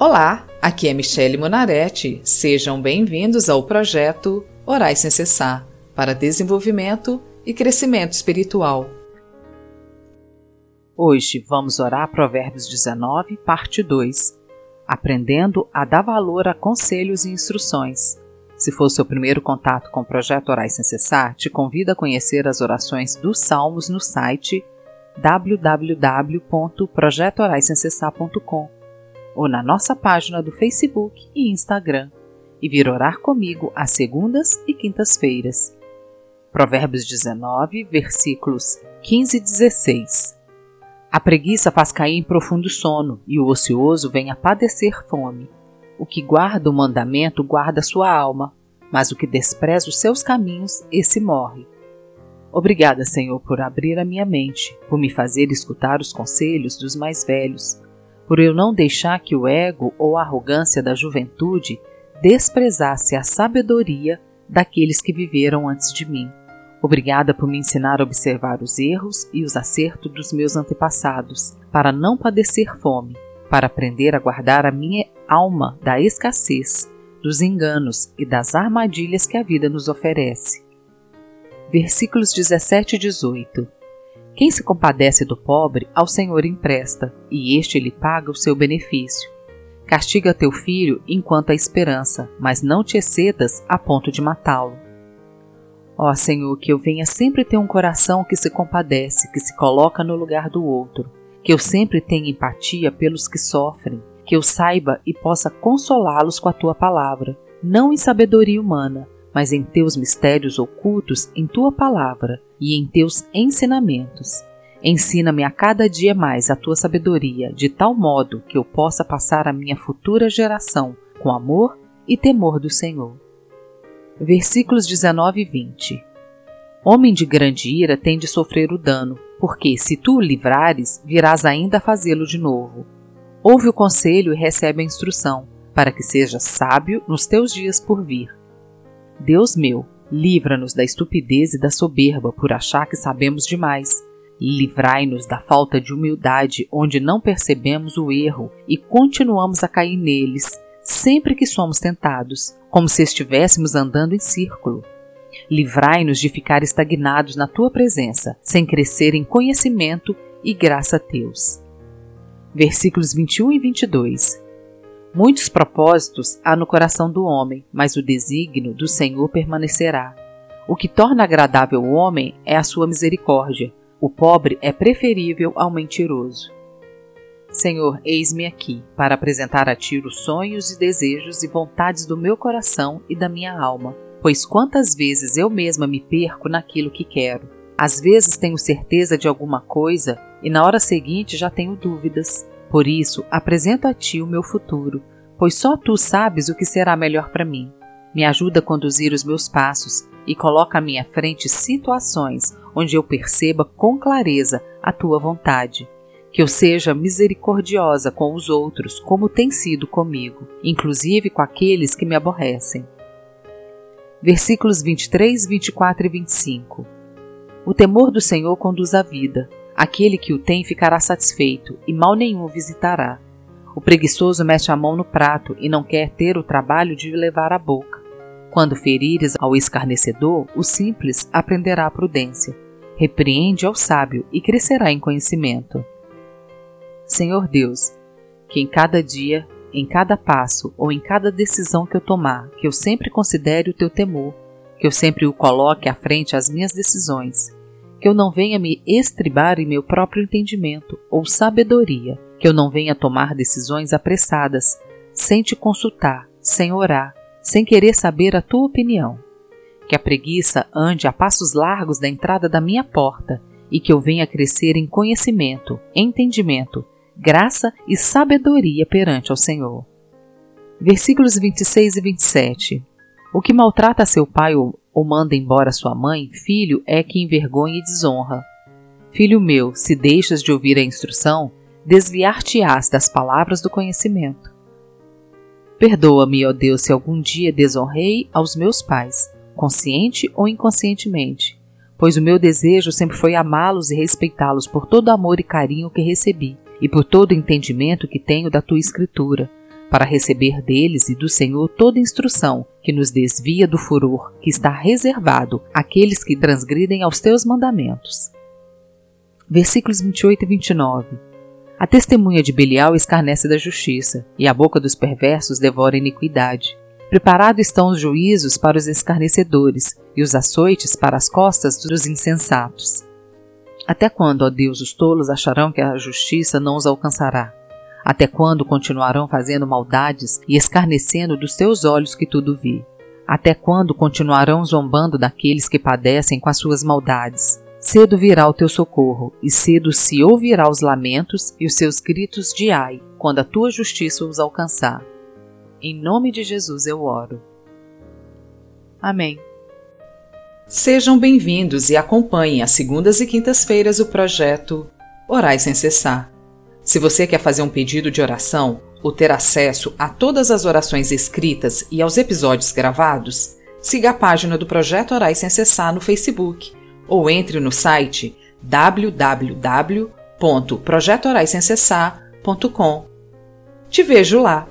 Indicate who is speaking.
Speaker 1: Olá, aqui é Michele Monaretti. Sejam bem-vindos ao projeto Orais Sem Cessar para desenvolvimento e crescimento espiritual. Hoje vamos orar Provérbios 19, parte 2, aprendendo a dar valor a conselhos e instruções. Se for seu primeiro contato com o projeto Orais Sem Cessar, te convido a conhecer as orações dos Salmos no site www.projetoraissemcessar.com ou na nossa página do Facebook e Instagram e vir orar comigo às segundas e quintas-feiras. Provérbios 19, versículos 15 e 16. A preguiça faz cair em profundo sono e o ocioso vem a padecer fome. O que guarda o mandamento guarda sua alma, mas o que despreza os seus caminhos, esse morre. Obrigada, Senhor, por abrir a minha mente, por me fazer escutar os conselhos dos mais velhos, por eu não deixar que o ego ou a arrogância da juventude desprezasse a sabedoria daqueles que viveram antes de mim. Obrigada por me ensinar a observar os erros e os acertos dos meus antepassados, para não padecer fome, para aprender a guardar a minha alma da escassez, dos enganos e das armadilhas que a vida nos oferece versículos 17 e 18. Quem se compadece do pobre, ao Senhor empresta, e este lhe paga o seu benefício. Castiga teu filho enquanto há esperança, mas não te excedas a ponto de matá-lo. Ó Senhor, que eu venha sempre ter um coração que se compadece, que se coloca no lugar do outro, que eu sempre tenha empatia pelos que sofrem, que eu saiba e possa consolá-los com a tua palavra, não em sabedoria humana, mas em teus mistérios ocultos em tua palavra e em teus ensinamentos. Ensina-me a cada dia mais a tua sabedoria, de tal modo que eu possa passar a minha futura geração com amor e temor do Senhor. Versículos 19 e 20 Homem de grande ira tem de sofrer o dano, porque se tu o livrares, virás ainda a fazê-lo de novo. Ouve o conselho e recebe a instrução, para que sejas sábio nos teus dias por vir Deus meu, livra-nos da estupidez e da soberba por achar que sabemos demais. Livrai-nos da falta de humildade, onde não percebemos o erro e continuamos a cair neles, sempre que somos tentados, como se estivéssemos andando em círculo. Livrai-nos de ficar estagnados na tua presença, sem crescer em conhecimento e graça a teus. Versículos 21 e 22. Muitos propósitos há no coração do homem, mas o desígnio do Senhor permanecerá. O que torna agradável o homem é a sua misericórdia. O pobre é preferível ao mentiroso. Senhor, eis-me aqui para apresentar a ti os sonhos e desejos e vontades do meu coração e da minha alma, pois quantas vezes eu mesma me perco naquilo que quero. Às vezes tenho certeza de alguma coisa e na hora seguinte já tenho dúvidas. Por isso, apresento a ti o meu futuro, pois só tu sabes o que será melhor para mim. Me ajuda a conduzir os meus passos e coloca à minha frente situações onde eu perceba com clareza a tua vontade. Que eu seja misericordiosa com os outros, como tem sido comigo, inclusive com aqueles que me aborrecem. Versículos 23, 24 e 25. O temor do Senhor conduz à vida, Aquele que o tem ficará satisfeito, e mal nenhum o visitará. O preguiçoso mete a mão no prato e não quer ter o trabalho de levar à boca. Quando ferires ao escarnecedor, o simples aprenderá a prudência. Repreende ao sábio e crescerá em conhecimento. Senhor Deus, que em cada dia, em cada passo ou em cada decisão que eu tomar, que eu sempre considere o teu temor, que eu sempre o coloque à frente às minhas decisões que eu não venha me estribar em meu próprio entendimento ou sabedoria, que eu não venha tomar decisões apressadas, sem te consultar, sem orar, sem querer saber a tua opinião. Que a preguiça ande a passos largos da entrada da minha porta e que eu venha crescer em conhecimento, entendimento, graça e sabedoria perante ao Senhor. Versículos 26 e 27. O que maltrata seu pai ou ou manda embora sua mãe, filho é que envergonha e desonra. Filho meu, se deixas de ouvir a instrução, desviar-te-ás das palavras do conhecimento. Perdoa-me, ó Deus, se algum dia desonrei aos meus pais, consciente ou inconscientemente, pois o meu desejo sempre foi amá-los e respeitá-los por todo o amor e carinho que recebi e por todo o entendimento que tenho da tua escritura, para receber deles e do Senhor toda instrução que nos desvia do furor que está reservado àqueles que transgridem aos teus mandamentos. Versículos 28 e 29. A testemunha de Belial escarnece da justiça, e a boca dos perversos devora iniquidade. Preparados estão os juízos para os escarnecedores, e os açoites para as costas dos insensatos. Até quando, ó Deus, os tolos acharão que a justiça não os alcançará? Até quando continuarão fazendo maldades e escarnecendo dos teus olhos que tudo vi? Até quando continuarão zombando daqueles que padecem com as suas maldades? Cedo virá o teu socorro, e cedo se ouvirá os lamentos e os seus gritos de ai, quando a tua justiça os alcançar. Em nome de Jesus eu oro. Amém. Sejam bem-vindos e acompanhem às segundas e quintas-feiras o projeto Orai Sem Cessar se você quer fazer um pedido de oração ou ter acesso a todas as orações escritas e aos episódios gravados, siga a página do Projeto Orais Sem Cessar no Facebook ou entre no site www.projetoraissemcessar.com. Te vejo lá!